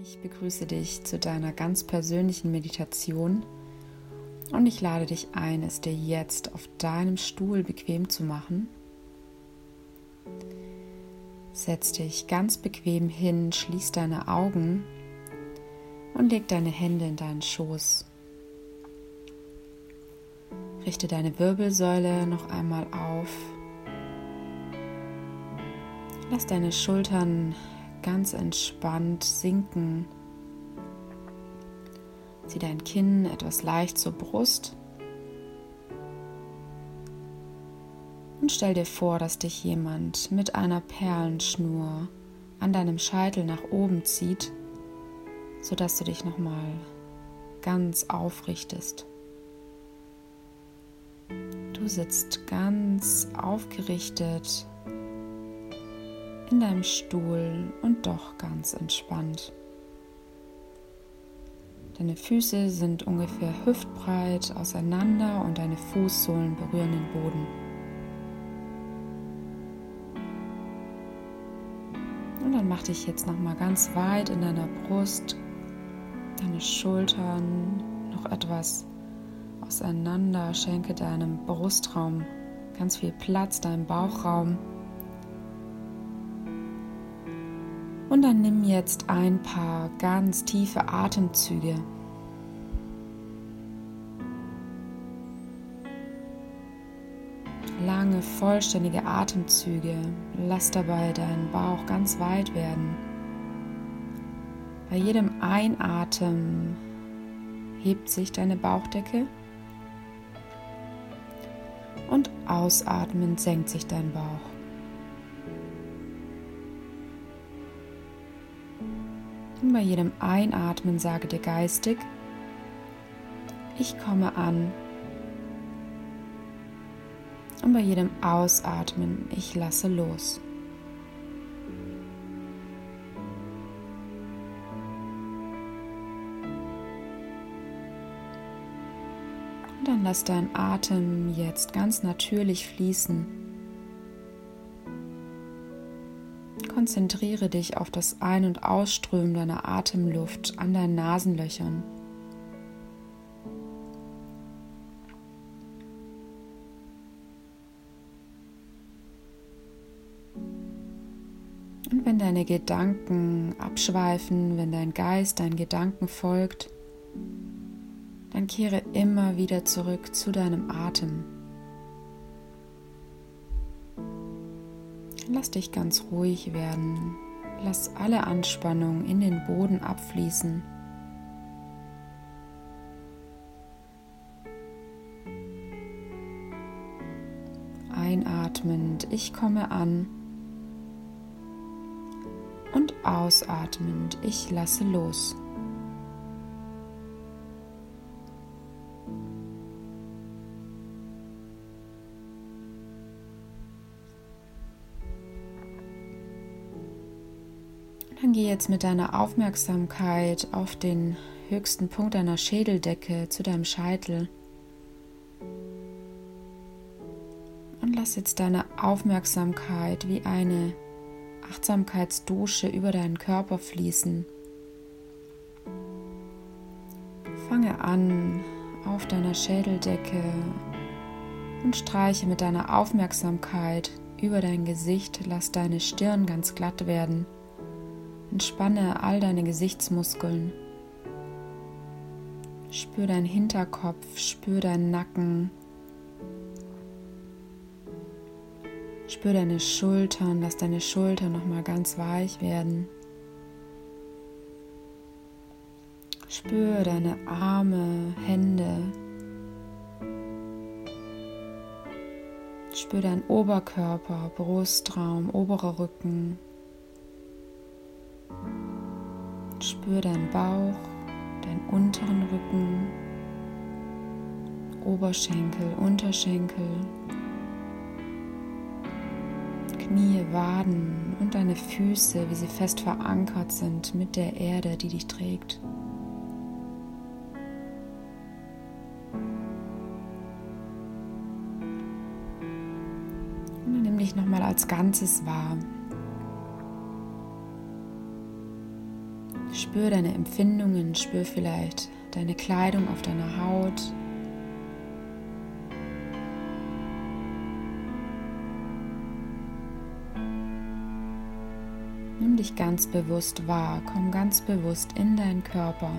Ich begrüße dich zu deiner ganz persönlichen Meditation und ich lade dich ein, es dir jetzt auf deinem Stuhl bequem zu machen. Setz dich ganz bequem hin, schließ deine Augen und leg deine Hände in deinen Schoß. Richte deine Wirbelsäule noch einmal auf. Lass deine Schultern ganz entspannt sinken. Zieh dein Kinn etwas leicht zur Brust. Und stell dir vor, dass dich jemand mit einer Perlenschnur an deinem Scheitel nach oben zieht, sodass du dich nochmal ganz aufrichtest. Du sitzt ganz aufgerichtet in deinem Stuhl und doch ganz entspannt. Deine Füße sind ungefähr hüftbreit auseinander und deine Fußsohlen berühren den Boden. Und dann mach dich jetzt noch mal ganz weit in deiner Brust, deine Schultern noch etwas auseinander, schenke deinem Brustraum ganz viel Platz, deinem Bauchraum. Und dann nimm jetzt ein paar ganz tiefe Atemzüge. Lange, vollständige Atemzüge. Lass dabei deinen Bauch ganz weit werden. Bei jedem Einatmen hebt sich deine Bauchdecke und ausatmend senkt sich dein Bauch. Und bei jedem Einatmen sage dir geistig, ich komme an. Und bei jedem Ausatmen, ich lasse los. Und dann lass deinen Atem jetzt ganz natürlich fließen. Konzentriere dich auf das Ein- und Ausströmen deiner Atemluft an deinen Nasenlöchern. Und wenn deine Gedanken abschweifen, wenn dein Geist deinen Gedanken folgt, dann kehre immer wieder zurück zu deinem Atem. Lass dich ganz ruhig werden. Lass alle Anspannung in den Boden abfließen. Einatmend, ich komme an. Und ausatmend, ich lasse los. Jetzt mit deiner Aufmerksamkeit auf den höchsten Punkt deiner Schädeldecke zu deinem Scheitel. Und lass jetzt deine Aufmerksamkeit wie eine Achtsamkeitsdusche über deinen Körper fließen. Fange an auf deiner Schädeldecke und streiche mit deiner Aufmerksamkeit über dein Gesicht. Lass deine Stirn ganz glatt werden. Entspanne all deine Gesichtsmuskeln. Spür deinen Hinterkopf, spür deinen Nacken. Spür deine Schultern, lass deine Schultern nochmal ganz weich werden. Spür deine Arme, Hände. Spür deinen Oberkörper, Brustraum, oberer Rücken. Spür deinen Bauch, deinen unteren Rücken, Oberschenkel, Unterschenkel, Knie, Waden und deine Füße, wie sie fest verankert sind mit der Erde, die dich trägt. Und dann nimm dich nochmal als Ganzes wahr. Spür deine Empfindungen, spür vielleicht deine Kleidung auf deiner Haut. Nimm dich ganz bewusst wahr, komm ganz bewusst in deinen Körper.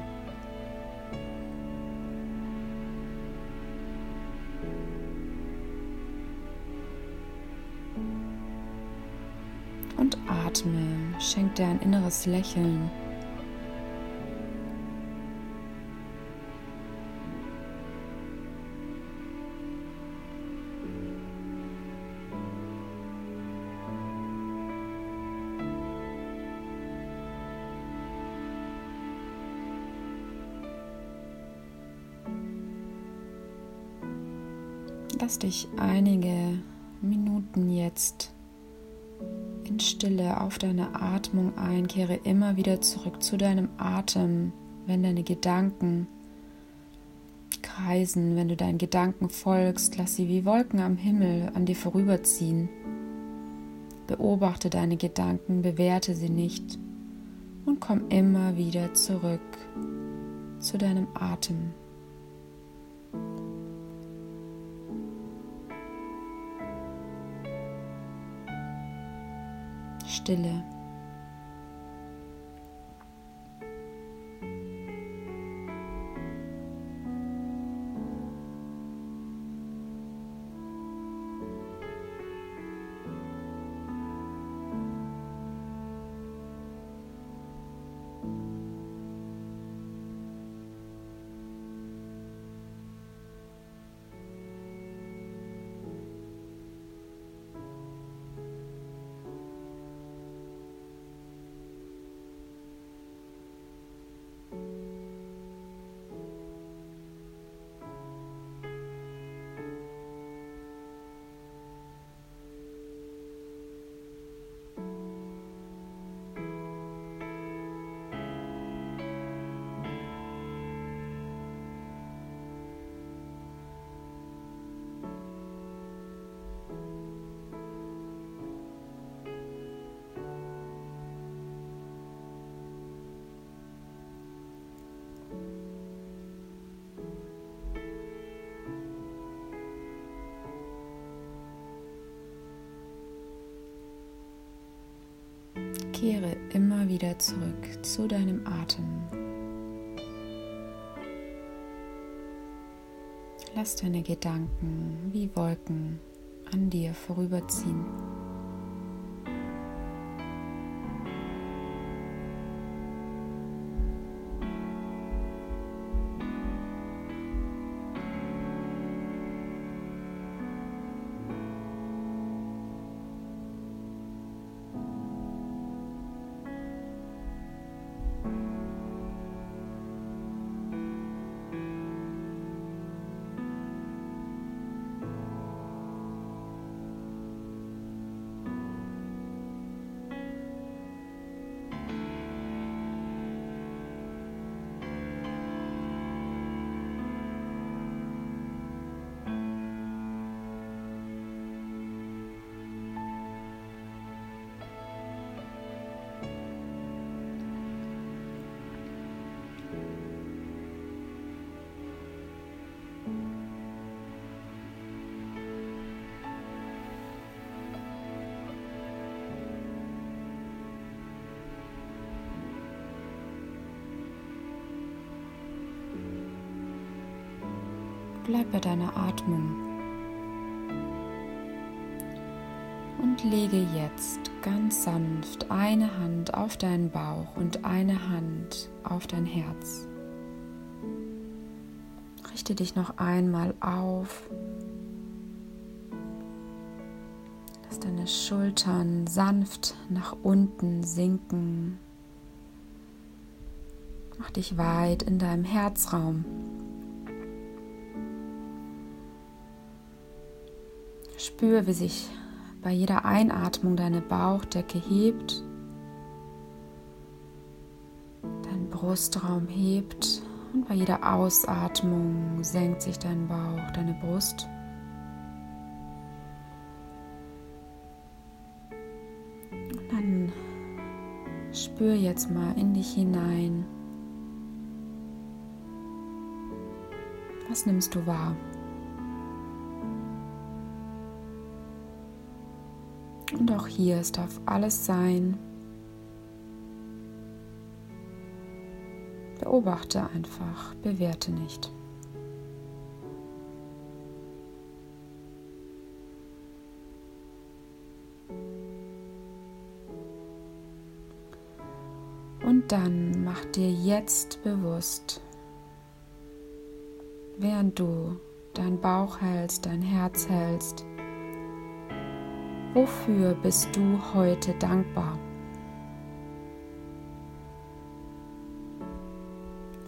Und atme, schenk dir ein inneres Lächeln. Lass dich einige Minuten jetzt in Stille auf deine Atmung ein. Kehre immer wieder zurück zu deinem Atem, wenn deine Gedanken kreisen, wenn du deinen Gedanken folgst, lass sie wie Wolken am Himmel an dir vorüberziehen. Beobachte deine Gedanken, bewerte sie nicht und komm immer wieder zurück zu deinem Atem. Stille. Kehre immer wieder zurück zu deinem Atem. Lass deine Gedanken wie Wolken an dir vorüberziehen. Bleib bei deiner Atmung und lege jetzt ganz sanft eine Hand auf deinen Bauch und eine Hand auf dein Herz. Richte dich noch einmal auf. Lass deine Schultern sanft nach unten sinken. Mach dich weit in deinem Herzraum. Spür, wie sich bei jeder Einatmung deine Bauchdecke hebt, dein Brustraum hebt und bei jeder Ausatmung senkt sich dein Bauch, deine Brust. Und dann spür jetzt mal in dich hinein. Was nimmst du wahr? Und auch hier, es darf alles sein. Beobachte einfach, bewerte nicht. Und dann mach dir jetzt bewusst, während du dein Bauch hältst, dein Herz hältst, wofür bist du heute dankbar?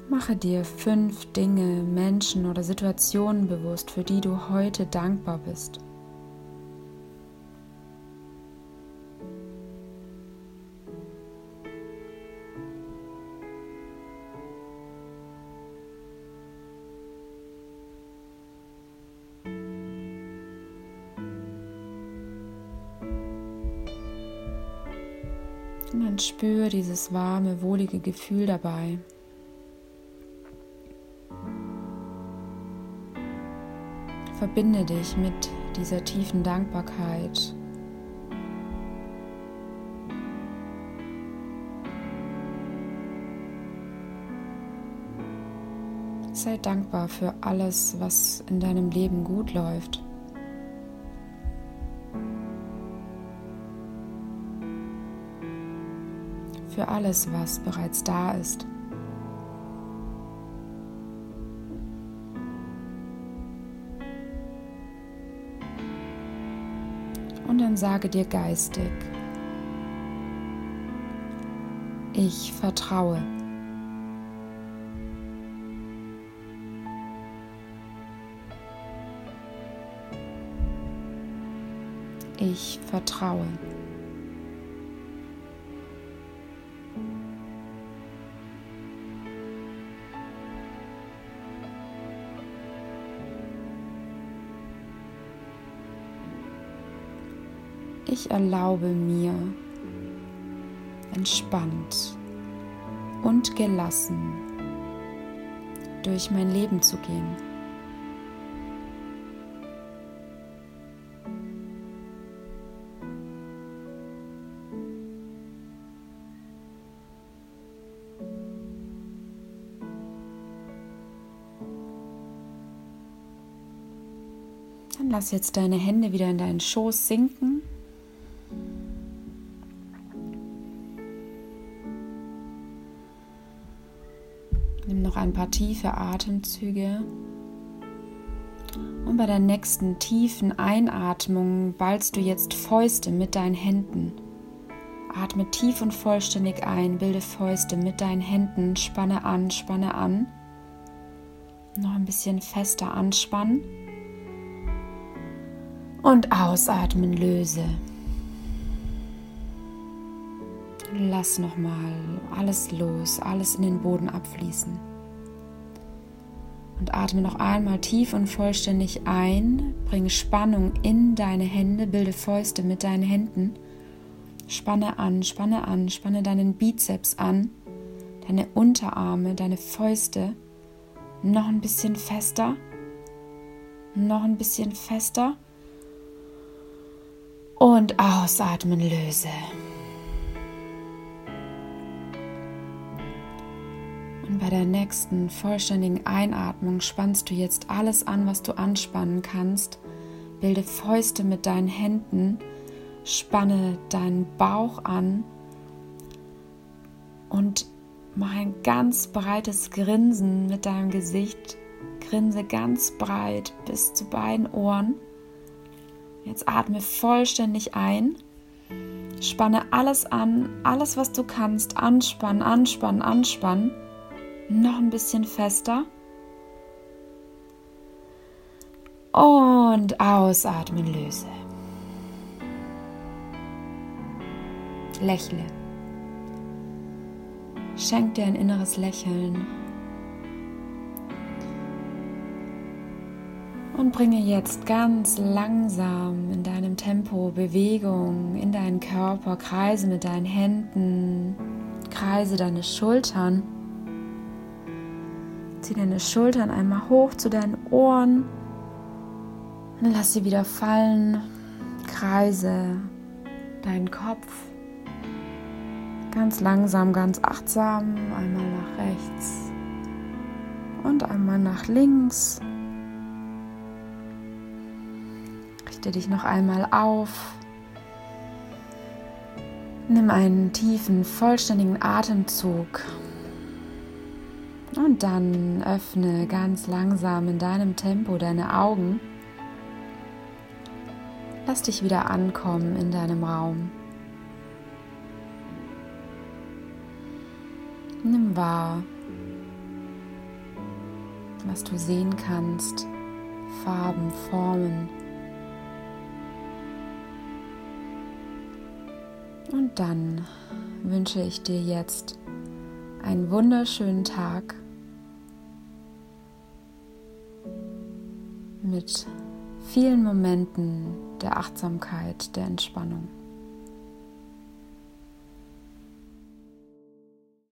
Mache dir fünf Dinge, Menschen oder Situationen bewusst, für die du heute dankbar bist. Und dann spür dieses warme, wohlige Gefühl dabei. Verbinde dich mit dieser tiefen Dankbarkeit. Sei dankbar für alles, was in deinem Leben gut läuft. Für alles, was bereits da ist. Und dann sage dir geistig, ich vertraue. Ich vertraue. Ich erlaube mir, entspannt und gelassen durch mein Leben zu gehen. Dann lass jetzt deine Hände wieder in deinen Schoß sinken paar tiefe Atemzüge. Und bei der nächsten tiefen Einatmung ballst du jetzt Fäuste mit deinen Händen. Atme tief und vollständig ein, bilde Fäuste mit deinen Händen, spanne an, spanne an. Noch ein bisschen fester anspannen. Und ausatmen, löse. Lass nochmal alles los, alles in den Boden abfließen. Und atme noch einmal tief und vollständig ein. Bringe Spannung in deine Hände, bilde Fäuste mit deinen Händen. Spanne an, spanne an, spanne deinen Bizeps an, deine Unterarme, deine Fäuste. Noch ein bisschen fester. Noch ein bisschen fester. Und ausatmen, löse. Bei der nächsten vollständigen Einatmung spannst du jetzt alles an, was du anspannen kannst. Bilde Fäuste mit deinen Händen, spanne deinen Bauch an und mach ein ganz breites Grinsen mit deinem Gesicht. Grinse ganz breit bis zu beiden Ohren. Jetzt atme vollständig ein. Spanne alles an, alles was du kannst, anspannen, anspannen, anspannen. Noch ein bisschen fester. Und ausatmen, löse. Lächle. Schenk dir ein inneres Lächeln. Und bringe jetzt ganz langsam in deinem Tempo Bewegung in deinen Körper, kreise mit deinen Händen, kreise deine Schultern. Zieh deine Schultern einmal hoch zu deinen Ohren. Und lass sie wieder fallen. Kreise deinen Kopf. Ganz langsam, ganz achtsam. Einmal nach rechts und einmal nach links. Richte dich noch einmal auf. Nimm einen tiefen, vollständigen Atemzug und dann öffne ganz langsam in deinem Tempo deine Augen. Lass dich wieder ankommen in deinem Raum. Nimm wahr, was du sehen kannst, Farben, Formen. Und dann wünsche ich dir jetzt einen wunderschönen Tag mit vielen Momenten der Achtsamkeit, der Entspannung.